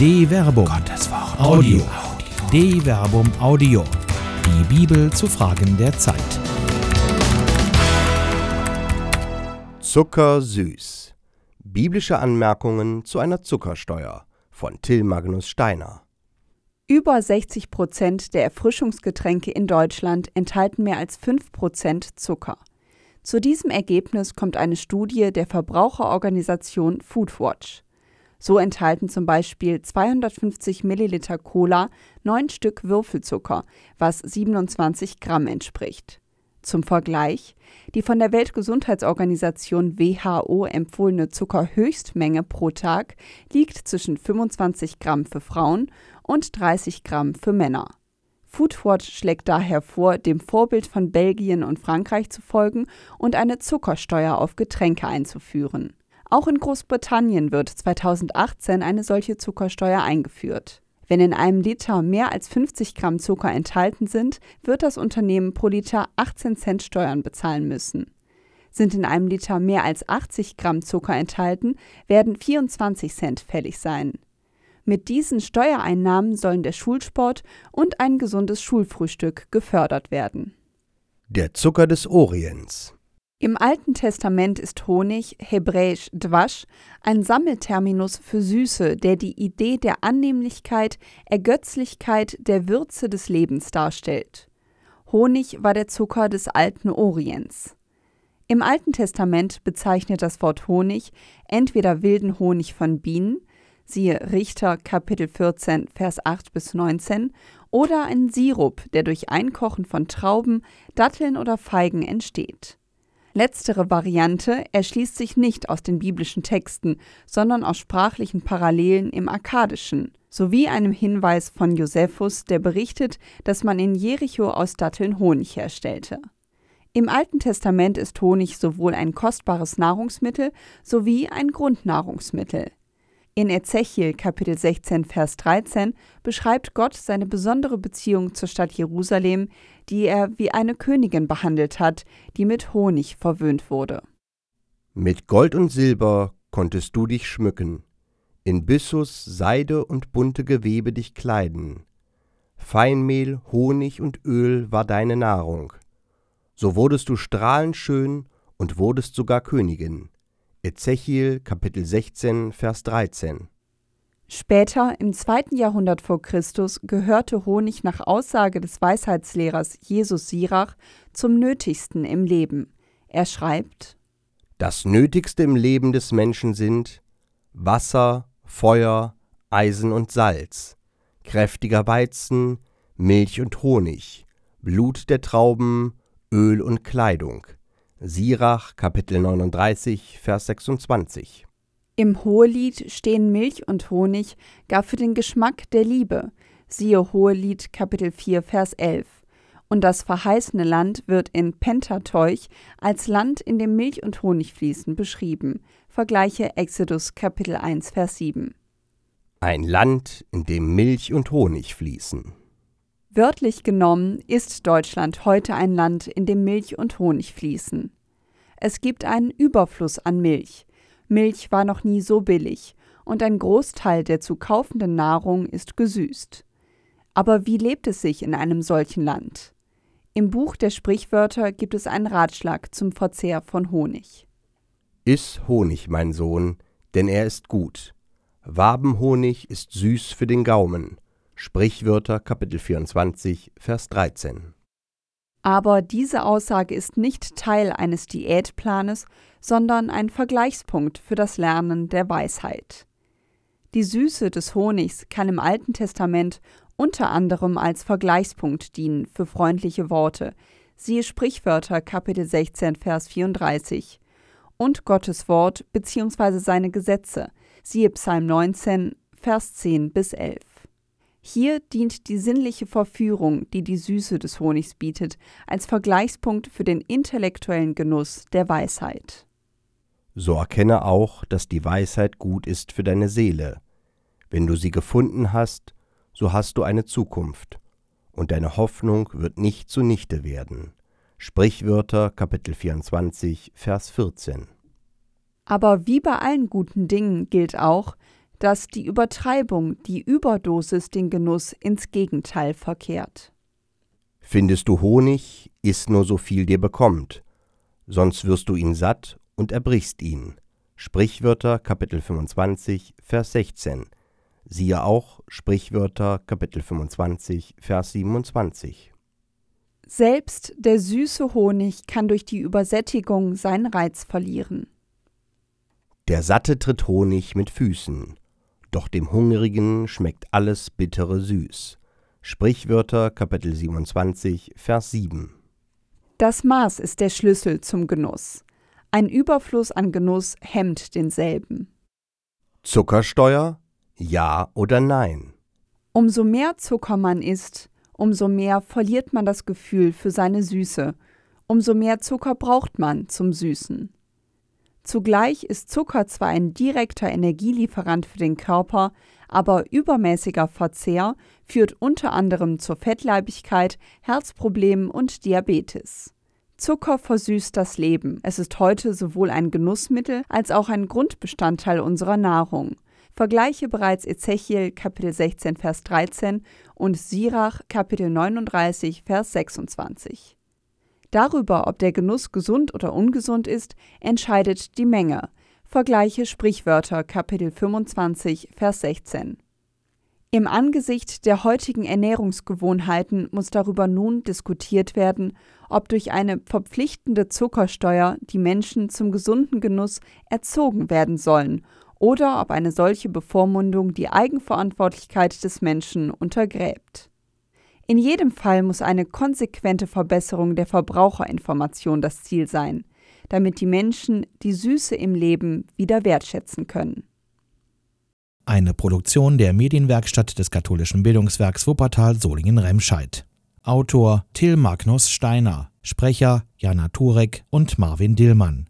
De Verbum. Gottes Wort. Audio. De Verbum Audio. Die Bibel zu Fragen der Zeit. Zuckersüß. Biblische Anmerkungen zu einer Zuckersteuer von Till Magnus Steiner. Über 60 Prozent der Erfrischungsgetränke in Deutschland enthalten mehr als 5 Prozent Zucker. Zu diesem Ergebnis kommt eine Studie der Verbraucherorganisation Foodwatch. So enthalten zum Beispiel 250 Milliliter Cola neun Stück Würfelzucker, was 27 Gramm entspricht. Zum Vergleich, die von der Weltgesundheitsorganisation WHO empfohlene Zuckerhöchstmenge pro Tag liegt zwischen 25 Gramm für Frauen und 30 Gramm für Männer. Foodwatch schlägt daher vor, dem Vorbild von Belgien und Frankreich zu folgen und eine Zuckersteuer auf Getränke einzuführen. Auch in Großbritannien wird 2018 eine solche Zuckersteuer eingeführt. Wenn in einem Liter mehr als 50 Gramm Zucker enthalten sind, wird das Unternehmen pro Liter 18 Cent Steuern bezahlen müssen. Sind in einem Liter mehr als 80 Gramm Zucker enthalten, werden 24 Cent fällig sein. Mit diesen Steuereinnahmen sollen der Schulsport und ein gesundes Schulfrühstück gefördert werden. Der Zucker des Orients. Im Alten Testament ist Honig, hebräisch Dwasch, ein Sammelterminus für Süße, der die Idee der Annehmlichkeit, Ergötzlichkeit, der Würze des Lebens darstellt. Honig war der Zucker des alten Orients. Im Alten Testament bezeichnet das Wort Honig entweder wilden Honig von Bienen, siehe Richter Kapitel 14, Vers 8 bis 19, oder einen Sirup, der durch Einkochen von Trauben, Datteln oder Feigen entsteht. Letztere Variante erschließt sich nicht aus den biblischen Texten, sondern aus sprachlichen Parallelen im Akkadischen, sowie einem Hinweis von Josephus, der berichtet, dass man in Jericho aus Datteln Honig herstellte. Im Alten Testament ist Honig sowohl ein kostbares Nahrungsmittel sowie ein Grundnahrungsmittel. In Ezechiel Kapitel 16 Vers 13 beschreibt Gott seine besondere Beziehung zur Stadt Jerusalem, die er wie eine Königin behandelt hat, die mit Honig verwöhnt wurde. Mit Gold und Silber konntest du dich schmücken, in Byssus, Seide und bunte Gewebe dich kleiden. Feinmehl, Honig und Öl war deine Nahrung. So wurdest du strahlend schön und wurdest sogar Königin. Ezechiel Kapitel 16 Vers 13 Später, im zweiten Jahrhundert vor Christus, gehörte Honig nach Aussage des Weisheitslehrers Jesus Sirach zum Nötigsten im Leben. Er schreibt: Das Nötigste im Leben des Menschen sind Wasser, Feuer, Eisen und Salz, kräftiger Weizen, Milch und Honig, Blut der Trauben, Öl und Kleidung. Sirach, Kapitel 39, Vers 26. Im Hohelied stehen Milch und Honig gar für den Geschmack der Liebe. Siehe Hohelied, Kapitel 4, Vers 11. Und das verheißene Land wird in Pentateuch als Land, in dem Milch und Honig fließen, beschrieben. Vergleiche Exodus, Kapitel 1, Vers 7. Ein Land, in dem Milch und Honig fließen. Wörtlich genommen ist Deutschland heute ein Land, in dem Milch und Honig fließen. Es gibt einen Überfluss an Milch. Milch war noch nie so billig, und ein Großteil der zu kaufenden Nahrung ist gesüßt. Aber wie lebt es sich in einem solchen Land? Im Buch der Sprichwörter gibt es einen Ratschlag zum Verzehr von Honig. Iss Honig, mein Sohn, denn er ist gut. Wabenhonig ist süß für den Gaumen. Sprichwörter Kapitel 24, Vers 13. Aber diese Aussage ist nicht Teil eines Diätplanes, sondern ein Vergleichspunkt für das Lernen der Weisheit. Die Süße des Honigs kann im Alten Testament unter anderem als Vergleichspunkt dienen für freundliche Worte, siehe Sprichwörter Kapitel 16 Vers 34, und Gottes Wort bzw. seine Gesetze, siehe Psalm 19 Vers 10 bis 11. Hier dient die sinnliche Verführung, die die Süße des Honigs bietet, als Vergleichspunkt für den intellektuellen Genuss der Weisheit. So erkenne auch, dass die Weisheit gut ist für deine Seele. Wenn du sie gefunden hast, so hast du eine Zukunft, und deine Hoffnung wird nicht zunichte werden. Sprichwörter Kapitel 24 Vers 14 Aber wie bei allen guten Dingen gilt auch, dass die Übertreibung, die Überdosis den Genuss ins Gegenteil verkehrt. Findest du Honig, iss nur so viel dir bekommt, sonst wirst du ihn satt und erbrichst ihn. Sprichwörter Kapitel 25, Vers 16. Siehe auch Sprichwörter Kapitel 25, Vers 27. Selbst der süße Honig kann durch die Übersättigung seinen Reiz verlieren. Der Satte tritt Honig mit Füßen, doch dem Hungrigen schmeckt alles Bittere süß. Sprichwörter Kapitel 27, Vers 7. Das Maß ist der Schlüssel zum Genuss. Ein Überfluss an Genuss hemmt denselben. Zuckersteuer? Ja oder nein? Umso mehr Zucker man isst, umso mehr verliert man das Gefühl für seine Süße, umso mehr Zucker braucht man zum Süßen. Zugleich ist Zucker zwar ein direkter Energielieferant für den Körper, aber übermäßiger Verzehr führt unter anderem zur Fettleibigkeit, Herzproblemen und Diabetes. Zucker versüßt das Leben. Es ist heute sowohl ein Genussmittel als auch ein Grundbestandteil unserer Nahrung. Vergleiche bereits Ezechiel Kapitel 16 Vers 13 und Sirach Kapitel 39 Vers 26. Darüber, ob der Genuss gesund oder ungesund ist, entscheidet die Menge. Vergleiche Sprichwörter Kapitel 25 Vers 16. Im Angesicht der heutigen Ernährungsgewohnheiten muss darüber nun diskutiert werden, ob durch eine verpflichtende Zuckersteuer die Menschen zum gesunden Genuss erzogen werden sollen oder ob eine solche Bevormundung die Eigenverantwortlichkeit des Menschen untergräbt. In jedem Fall muss eine konsequente Verbesserung der Verbraucherinformation das Ziel sein, damit die Menschen die Süße im Leben wieder wertschätzen können. Eine Produktion der Medienwerkstatt des katholischen Bildungswerks Wuppertal Solingen-Remscheid. Autor Till Magnus Steiner, Sprecher Jana Turek und Marvin Dillmann.